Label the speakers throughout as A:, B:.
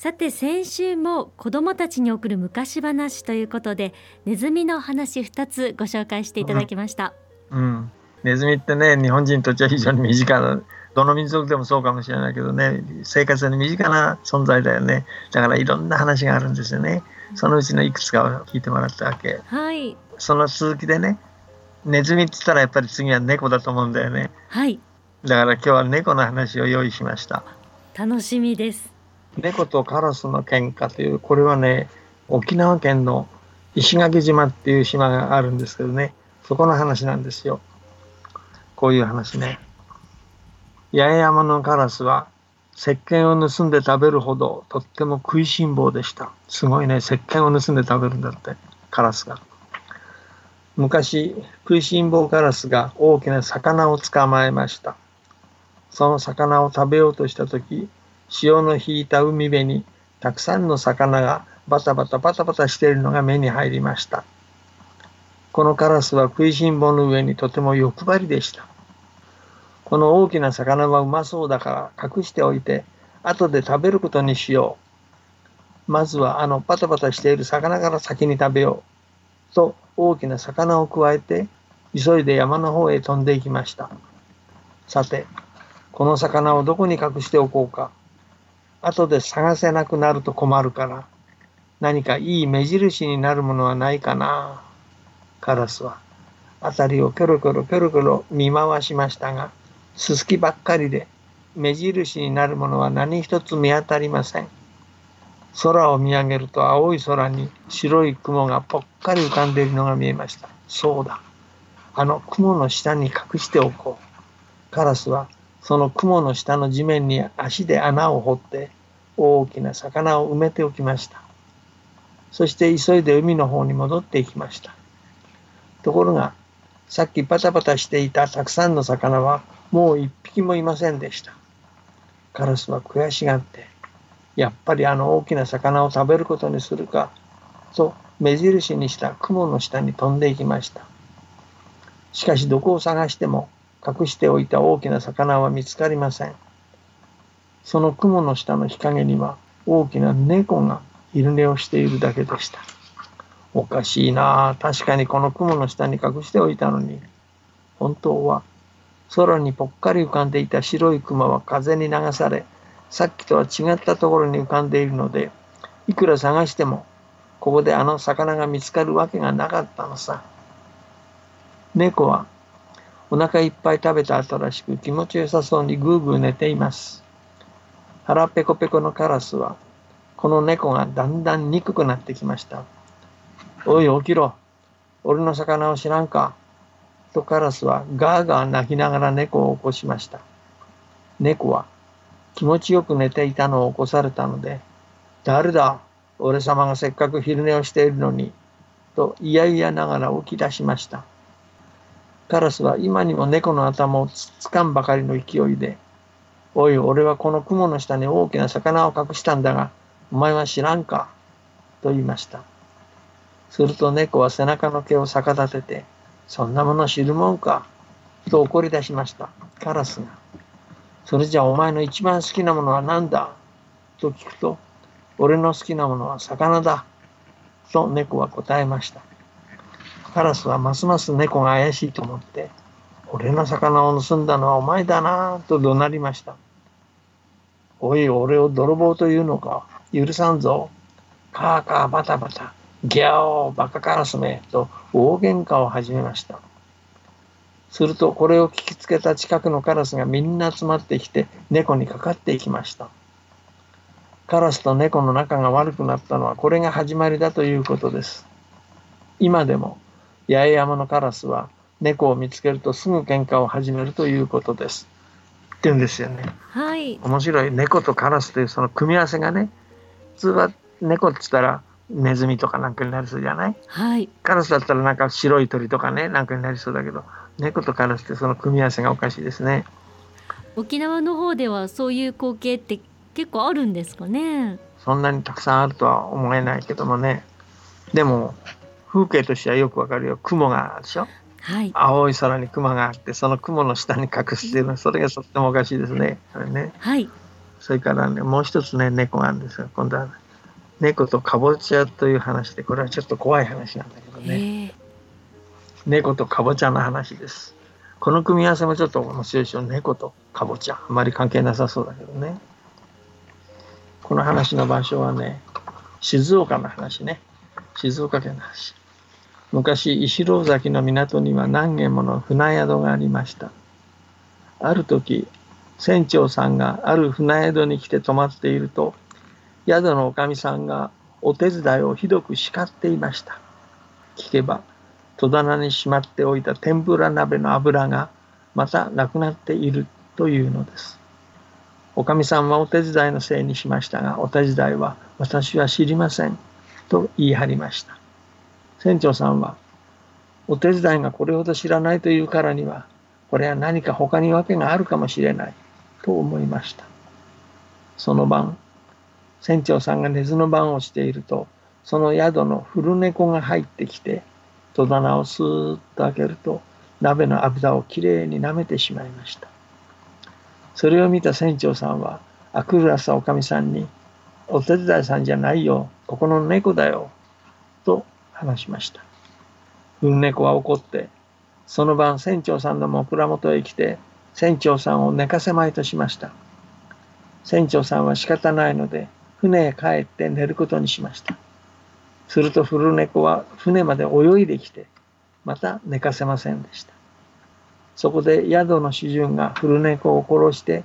A: さて先週も子どもたちに送る昔話ということでネズミの話2つご紹介していただきました、
B: うん、うん、ネズミってね日本人にとっては非常に身近などの民族でもそうかもしれないけどね生活に身近な存在だよね。だからいろんな話があるんですよね。そのうちのいくつかを聞いてもらったわけ。
A: はい。
B: その続きでねネズミって言ったらやっぱり次は猫だと思うんだよね。
A: はい。
B: だから今日は猫の話を用意しました。
A: 楽しみです
B: 猫とカラスの喧嘩というこれはね沖縄県の石垣島っていう島があるんですけどねそこの話なんですよ。こういう話ね。八重山のカラスは石鹸を盗んで食べるほどとっても食いしん坊でした。すごいね石鹸を盗んで食べるんだってカラスが。昔食いしん坊カラスが大きな魚を捕まえました。その魚を食べようとした時潮の引いた海辺にたくさんの魚がバタバタバタバタしているのが目に入りました。このカラスは食いしん坊の上にとても欲張りでした。この大きな魚はうまそうだから隠しておいて後で食べることにしよう。まずはあのバタバタしている魚から先に食べよう。と大きな魚をくわえて急いで山の方へ飛んでいきました。さて、この魚をどこに隠しておこうか。後で探せなくなると困るから何かいい目印になるものはないかな。カラスは辺りをキョロキョロキョロキョロ見回しましたがすすきばっかりで目印になるものは何一つ見当たりません。空を見上げると青い空に白い雲がぽっかり浮かんでいるのが見えました。そうだ。あの雲の下に隠しておこう。カラスはその雲の下の地面に足で穴を掘って大きな魚を埋めておきました。そして急いで海の方に戻っていきました。ところがさっきパタパタしていたたくさんの魚はもう一匹もいませんでした。カラスは悔しがってやっぱりあの大きな魚を食べることにするかと目印にした雲の下に飛んでいきました。しかしどこを探しても隠しておいた大きな魚は見つかりません。その雲の下の日陰には大きな猫が昼寝をしているだけでした。おかしいな確かにこの雲の下に隠しておいたのに。本当は空にぽっかり浮かんでいた白い雲は風に流され、さっきとは違ったところに浮かんでいるので、いくら探してもここであの魚が見つかるわけがなかったのさ。猫はお腹いっぱい食べた後らしく気持ちよさそうにぐーぐー寝ています。腹ペコペコのカラスは、この猫がだんだん憎くなってきました。おい起きろ。俺の魚を知らんか。とカラスはガーガー泣きながら猫を起こしました。猫は気持ちよく寝ていたのを起こされたので、誰だ？俺様がせっかく昼寝をしているのに、と嫌々ながら起き出しました。カラスは今にも猫の頭をつかんばかりの勢いで、おい、俺はこの雲の下に大きな魚を隠したんだが、お前は知らんか？と言いました。すると猫は背中の毛を逆立てて、そんなもの知るもんか？と怒り出しました。カラスが。それじゃお前の一番好きなものは何だ？と聞くと、俺の好きなものは魚だと猫は答えました。カラスはますます猫が怪しいと思って、俺の魚を盗んだのはお前だなと怒鳴りました。おい、俺を泥棒というのか？許さんぞ。カーカーバタバタ、ギャオーバカカラスめと大喧嘩を始めました。するとこれを聞きつけた近くのカラスがみんな集まってきて猫にかかっていきました。カラスと猫の仲が悪くなったのはこれが始まりだということです。今でも八重山のカラスは猫を見つけるとすぐ喧嘩を始めるということです。って言うんですよね。
A: はい。
B: 面白い猫とカラスというその組み合わせがね、普通は猫っつったらネズミとかなんかになりそうじゃない？
A: はい
B: カラスだったらなんか白い鳥とかねなんかになりそうだけど猫とカラスってその組み合わせがおかしいですね
A: 沖縄の方ではそういう光景って結構あるんですかね？
B: そんなにたくさんあるとは思えないけどもねでも風景としてはよくわかるよ。雲があるでしょ？
A: はい。
B: 青い空に雲があってその雲の下に隠している。それがとってもおかしいですね。あれね。
A: はい。
B: それからねもう一つね猫があるんですが今度は猫とかぼちゃという話でこれはちょっと怖い話なんだけどね。猫とかぼちゃの話です。この組み合わせもちょっと面白いでしょ。猫とかぼちゃあまり関係なさそうだけどね。この話の場所はね静岡の話ね。静岡県の話昔石廊崎の港には何軒もの船宿がありました。ある時船長さんがある船宿に来て泊まっていると宿のおかみさんがお手伝いをひどく叱っていました。聞けば戸棚にしまっておいた天ぷら鍋の油がまたなくなっているというのです。おかみさんはお手伝いのせいにしましたがお手伝いは私は知りませんと言い張りました。船長さんはお手伝いがこれほど知らないというからにはこれは何か他に訳があるかもしれないと思いました。その晩船長さんが寝ずの番をしているとその宿の古猫が入ってきて戸棚をスーッと開けると鍋の油をきれいに舐めてしまいました。それを見た船長さんはあくる朝おかみさんに「お手伝いさんじゃないよここの猫だよ」話しました。古猫は怒ってその晩船長さんの枕元へ来て船長さんを寝かせまいとしました。船長さんは仕方ないので船へ帰って寝ることにしました。すると古猫は船まで泳いできてまた寝かせませんでした。そこで宿の主人が古猫を殺して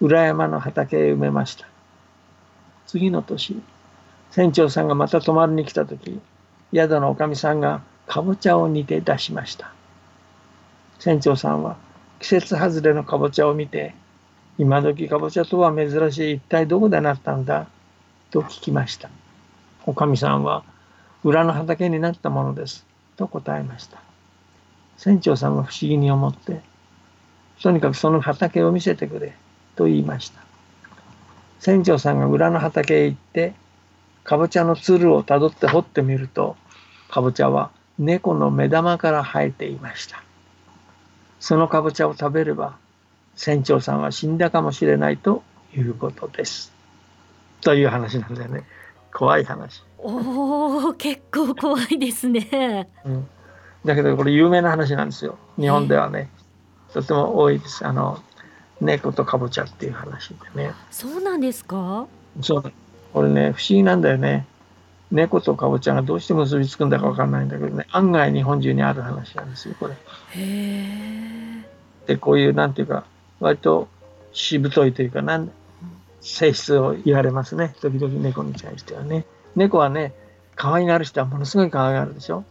B: 裏山の畑へ埋めました。次の年船長さんがまた泊まりに来た時宿のおかみさんがかぼちゃを煮て出しました。船長さんは季節外れのかぼちゃを見て今時かぼちゃとは珍しい一体どこでなったんだと聞きました。おかみさんは裏の畑になったものですと答えました。船長さんは不思議に思ってとにかくその畑を見せてくれと言いました。船長さんが裏の畑へ行ってかぼちゃのつるをたどって掘ってみるとかぼちゃは猫の目玉から生えていました。そのかぼちゃを食べれば船長さんは死んだかもしれないということです。という話なんだよね。怖い話、
A: おお結構怖いですね。
B: うん、だけどこれ有名な話なんですよ。日本ではね。とても多いです。あの猫とかぼちゃっていう話でね。
A: そうなんですか？
B: そう。だこれね不思議なんだよね。猫とかぼちゃがどうして結びつくんだかわかんないんだけどね。案外日本中にある話なんですよこれ。でこういうなんていうか割としぶといというかなん性質を言われますね。時々猫に対してはね。猫はね可愛がる人はものすごい可愛がるでしょ。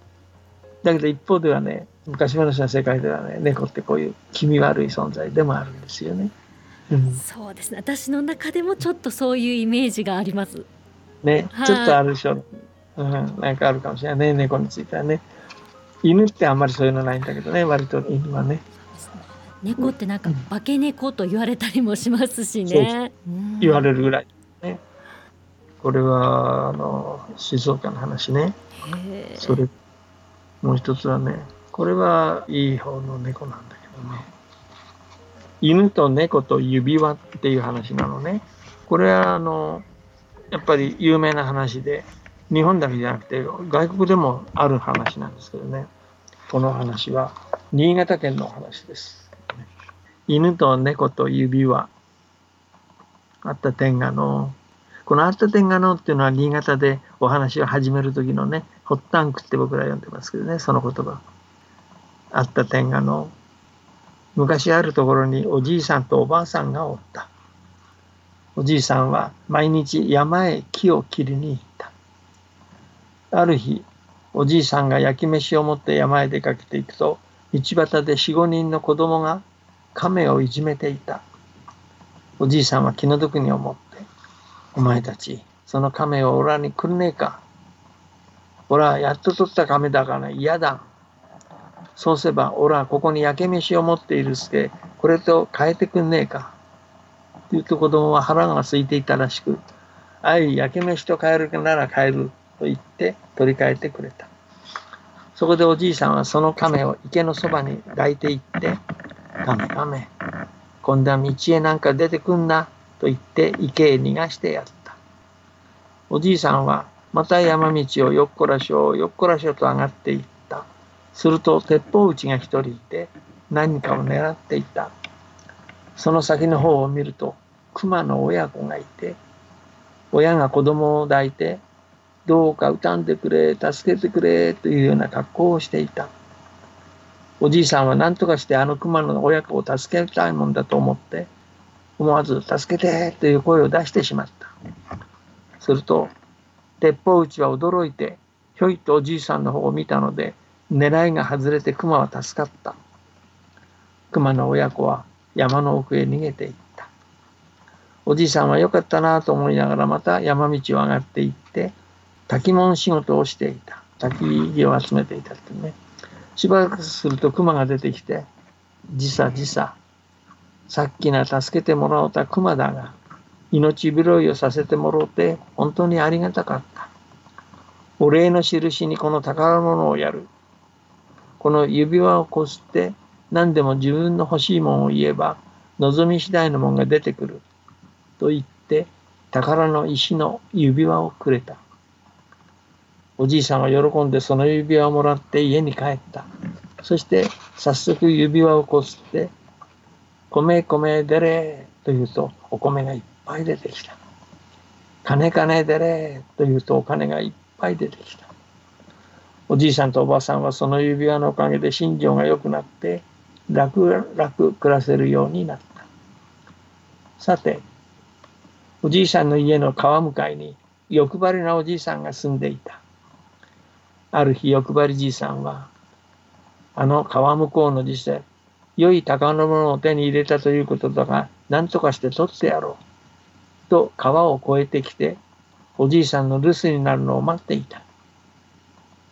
B: だけど一方ではね昔話の世界ではね猫ってこういう気味悪い存在でもあるんですよね、うん、
A: そうですね。私の中でもちょっとそういうイメージがあります。
B: ね
A: はい。
B: ちょっとあるでしょ、うん、なんかあるかもしれないね。猫についてはね。犬ってあんまりそういうのないんだけどね。割と犬はね。
A: 猫ってなんか
B: うん。
A: 化け猫と言われたりもしますしね。うん。
B: 言われるぐらいね。これはあの静岡の話ね。それ。もう一つはねこれはいい方の猫なんだけどね犬と猫と指輪っていう話なのね。これはあのやっぱり有名な話で日本だけじゃなくて外国でもある話なんですけどね。この話は新潟県の話です。犬と猫と指輪。あった天下のこのあった天下のっていうのは新潟でお話を始める時のねホッタンクって僕ら呼んでますけどねその言葉。あった天下の昔あるところにおじいさんとおばあさんがおったおじいさんは毎日山へ木を切りに行ったある日おじいさんが焼き飯を持って山へ出かけていくと道端で四五人の子供が亀をいじめていたおじいさんは気の毒に思ってお前たちその亀をオラにくんねえか。オラやっと取った亀だから嫌だ。そうすれば、オラここに焼け飯を持っているすけ、これと変えてくんねえか。って言うと子供は腹が空いていたらしく、あい、焼け飯と変えるなら変えると言って取り替えてくれた。そこでおじいさんはその亀を池のそばに抱いていって、亀亀、今度は道へなんか出てくんなと言って池へ逃がしてやった。おじいさんはまた山道をよっこらしょよっこらしょと上がっていった。すると鉄砲撃ちが一人いて何かを狙っていた。その先の方を見ると熊の親子がいて親が子供を抱いてどうか歌んでくれ助けてくれというような格好をしていたおじいさんは何とかしてあの熊の親子を助けたいもんだと思って思わず「助けて!」という声を出してしまったすると鉄砲撃ちは驚いてひょいとおじいさんの方を見たので狙いが外れて熊は助かった。熊の親子は山の奥へ逃げていった。おじいさんはよかったなと思いながらまた山道を上がっていって滝門仕事をしていた。焚き木を集めていたってね。しばらくすると熊が出てきて「じさじささっきな助けてもらおうた熊だが命拾いをさせてもろうて本当にありがたかった。お礼の印にこの宝物をやる。この指輪をこすって何でも自分の欲しいもんを言えば望み次第のもんが出てくると言って宝の石の指輪をくれたおじいさんは喜んでその指輪をもらって家に帰った。そして早速指輪をこすって、米米でれと言うとお米がいっぱい出てきた。金金でれと言うとお金がいっぱい出てきた。おじいさんとおばあさんはその指輪のおかげで心情が良くなって楽々暮らせるようになった。さて、おじいさんの家の川向かいに欲張りなおじいさんが住んでいた。ある日欲張りじいさんは、あの川向こうの時世、良い宝物を手に入れたということだが、何とかして取ってやろう。と川を越えてきて、おじいさんの留守になるのを待っていた。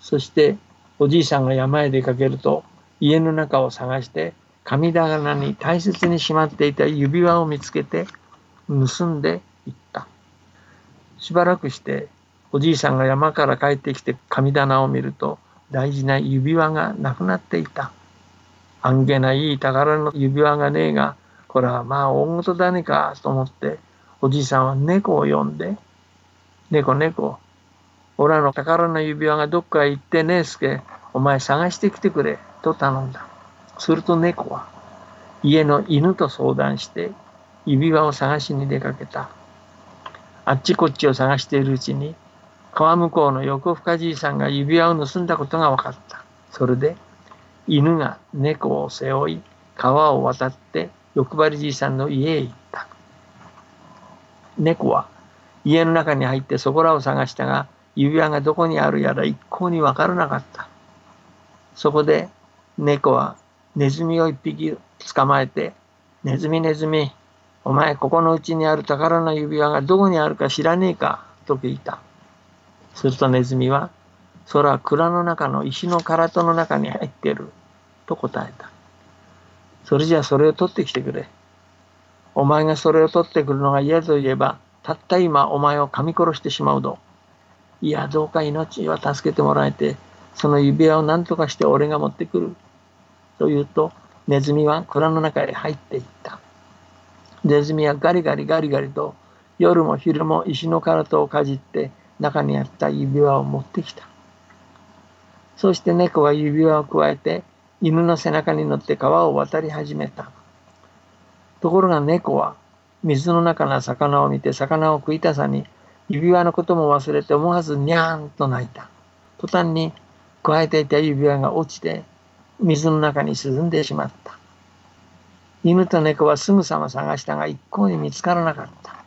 B: そして、おじいさんが山へ出かけると、家の中を探して、神棚に大切にしまっていた指輪を見つけて、盗んでいった。しばらくして、おじいさんが山から帰ってきて神棚を見ると大事な指輪がなくなっていた。あんげないい宝の指輪がねえが、これはまあ大事だねかと思って、おじいさんは猫を呼んで、猫猫、おらの宝の指輪がどっかへ行ってねえすけ、お前探してきてくれ、と頼んだ。すると猫は、家の犬と相談して指輪を探しに出かけた。あっちこっちを探しているうちに川向こうの横深じいさんが指輪を盗んだことが分かった。それで犬が猫を背負い川を渡って欲張りじいさんの家へ行った。猫は家の中に入ってそこらを探したが指輪がどこにあるやら一向に分からなかった。そこで猫はネズミを一匹捕まえて「ネズミネズミお前ここのうちにある宝の指輪がどこにあるか知らねえか?」と聞いた。するとネズミは、それは蔵の中の石の唐戸の中に入っている。と答えた。それじゃあそれを取ってきてくれ。お前がそれを取ってくるのが嫌と言えば、たった今お前を噛み殺してしまうぞ。いや、どうか命は助けてもらえて、その指輪を何とかして俺が持ってくる。と言うと、ネズミは蔵の中へ入っていった。ネズミはガリガリガリガリと夜も昼も石の唐戸をかじって中にあった指輪を持ってきた。そして猫は指輪をくわえて犬の背中に乗って川を渡り始めた。ところが猫は水の中の魚を見て魚を食いたさに指輪のことも忘れて思わずにゃーんと泣いた。途端に加えていた指輪が落ちて水の中に沈んでしまった。犬と猫はすぐさま探したが一向に見つからなかった。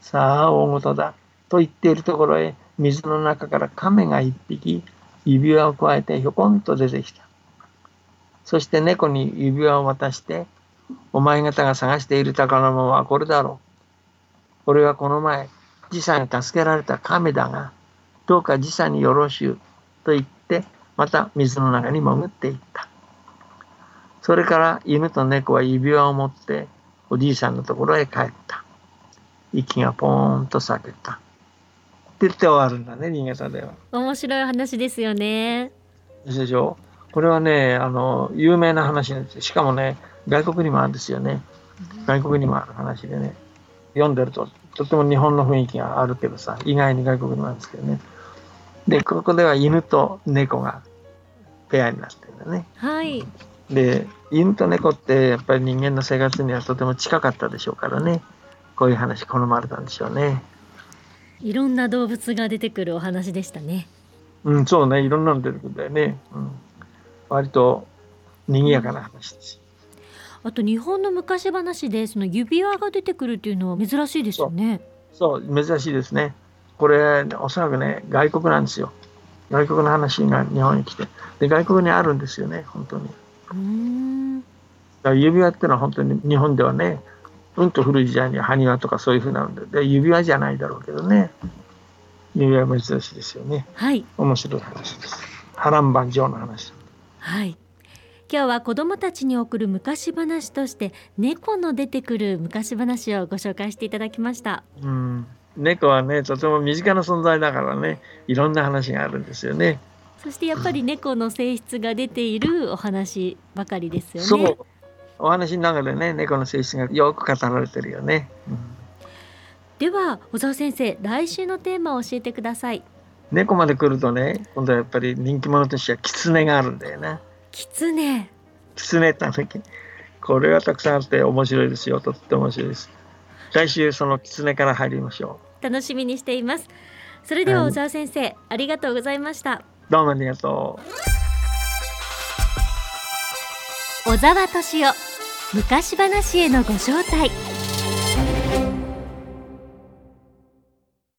B: さあ大事だ。と言っているところへ水の中から亀が一匹指輪をくわえてひょこんと出てきた。そして猫に指輪を渡して、お前方が探している宝物はこれだろう。俺はこの前、じさんが助けられた亀だが、どうかじさんによろしゅうと言って、また水の中に潜っていった。それから犬と猫は指輪を持っておじいさんのところへ帰った。息がポーンと裂けた。って言って終わるんだね、新潟では。
A: 面白い話ですよね。
B: でしょ？これはね、あの、有名な話なんですよ。しかもね、外国にもあるんですよね。外国にもある話でね。読んでると、とても日本の雰囲気があるけどさ、意外に外国にもあるんですけどね。で、ここでは犬と猫がペアになってるんだね。
A: はい。
B: で、犬と猫ってやっぱり人間の生活にはとても近かったでしょうからね。こういう話好まれたんでしょうね。
A: いろんな動物が出てくるお話でしたね。
B: うん、そうね、いろんなの出てくるんだよね。うん、割と賑やかな話です。
A: あと日本の昔話でその指輪が出てくるっていうのは珍しいですよね。
B: そう珍しいですね。これおそらくね外国なんですよ。外国の話が日本に来てで外国にあるんですよね本当に。うん指輪っていうのは本当に日本ではねうんと古い時代には埴輪とかそういうふうなのでで指輪じゃないだろうけどね指輪珍しいですよね。
A: はい。
B: 面白い話です。波乱万丈の話。
A: はい。今日は子どもたちに送る昔話として猫の出てくる昔話をご紹介していただきました。
B: うん、猫はねとても身近な存在だからねいろんな話があるんですよね。
A: そしてやっぱり 猫の性質が出ているお話ばかりですよね。そ
B: うお話の中でね猫の性質がよく語られてるよね。うん、
A: では小沢先生来週のテーマを教えてください。
B: 猫まで来るとね今度はやっぱり人気者としては狐があるんだよな。
A: キツネ。
B: キツネたぬき。これはたくさんあって面白いですよ。とっても面白いです。来週そのキツネから入りましょ
A: う。楽しみにしています。それでは小沢先生、はい、ありがとうございました。
B: どうもありがと
A: う。小沢敏夫昔話へのご招待。